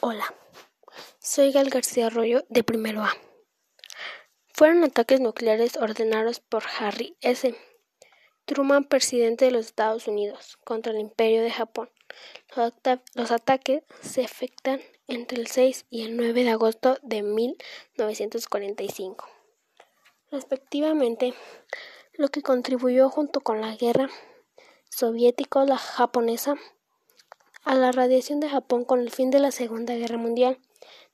Hola, soy Gal García Arroyo de Primero A. Fueron ataques nucleares ordenados por Harry S. Truman, presidente de los Estados Unidos, contra el Imperio de Japón. Los, ataques se efectan entre el 6 y el 9 de agosto de 1945, respectivamente, lo que contribuyó junto con la guerra soviético-la japonesa a la radiación de Japón con el fin de la Segunda Guerra Mundial.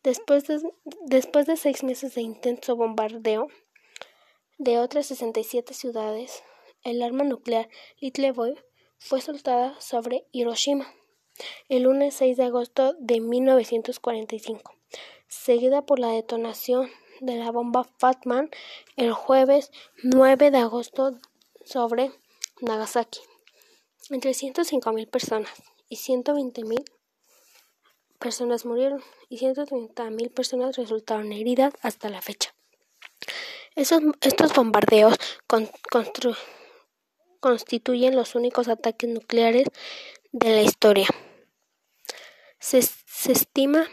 Después de, seis meses de intenso bombardeo de otras 67 ciudades, el arma nuclear Little Boy fue soltada sobre Hiroshima el lunes 6 de agosto de 1945, seguida por la detonación de la bomba Fatman el jueves 9 de agosto sobre Nagasaki. Entre 105.000 personas y 120.000 personas murieron y 130.000 personas resultaron heridas hasta la fecha. estos bombardeos constituyen los únicos ataques nucleares de la historia. Se, se estima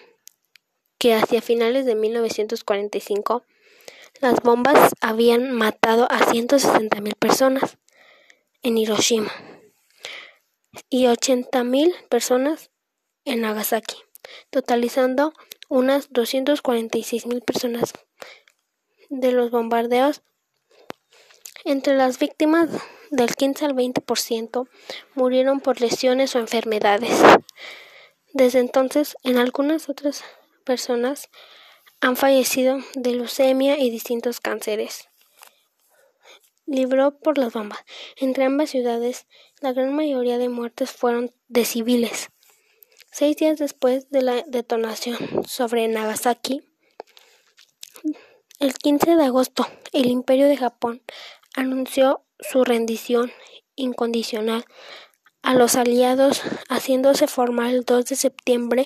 que hacia finales de 1945 las bombas habían matado a 160.000 personas en Hiroshima y 80.000 personas en Nagasaki, totalizando unas 246.000 personas de los bombardeos. Entre las víctimas del 15 al 20% murieron por lesiones o enfermedades. Desde entonces, en algunas otras personas han fallecido de leucemia y distintos cánceres libró por las bombas. Entre ambas ciudades, la gran mayoría de muertes fueron de civiles. Seis días después de la detonación sobre Nagasaki, el 15 de agosto, el Imperio de Japón anunció su rendición incondicional a los aliados, haciéndose formal el 2 de septiembre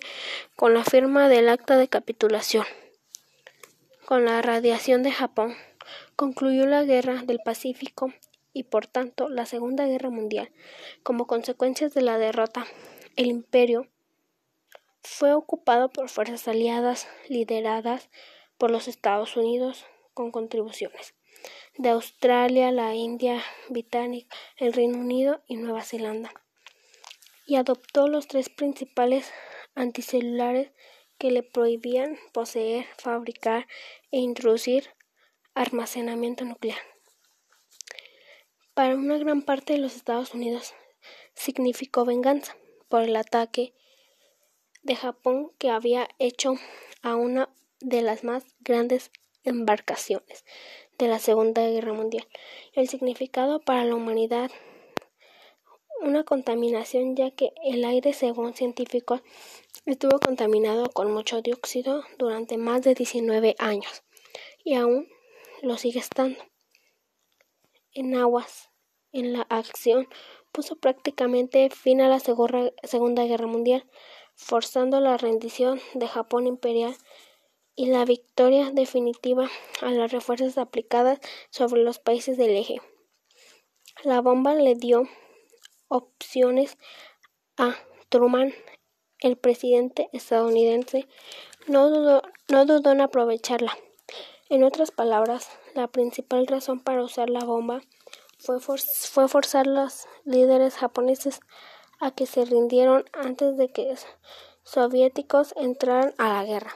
con la firma del acta de capitulación. Con la radiación de Japón, concluyó la Guerra del Pacífico y por tanto la Segunda Guerra Mundial. Como consecuencia de la derrota, el imperio fue ocupado por fuerzas aliadas lideradas por los Estados Unidos con contribuciones de Australia, la India Británica, el Reino Unido y Nueva Zelanda, y adoptó los tres principales anticelulares que le prohibían poseer, fabricar e introducir almacenamiento nuclear. Para una gran parte de los Estados Unidos significó venganza por el ataque de Japón que había hecho a una de las más grandes embarcaciones de la Segunda Guerra Mundial. El significado para la humanidad una contaminación ya que el aire según científicos estuvo contaminado con mucho dióxido durante más de 19 años y aún lo sigue estando. En aguas, en la acción, puso prácticamente fin a la Segunda Guerra Mundial, forzando la rendición de Japón imperial y la victoria definitiva a las refuerzas aplicadas sobre los países del eje. La bomba le dio opciones a Truman, el presidente estadounidense, no dudó, no dudó en aprovecharla. En otras palabras, la principal razón para usar la bomba fue, forzar a los líderes japoneses a que se rindieron antes de que soviéticos entraran a la guerra.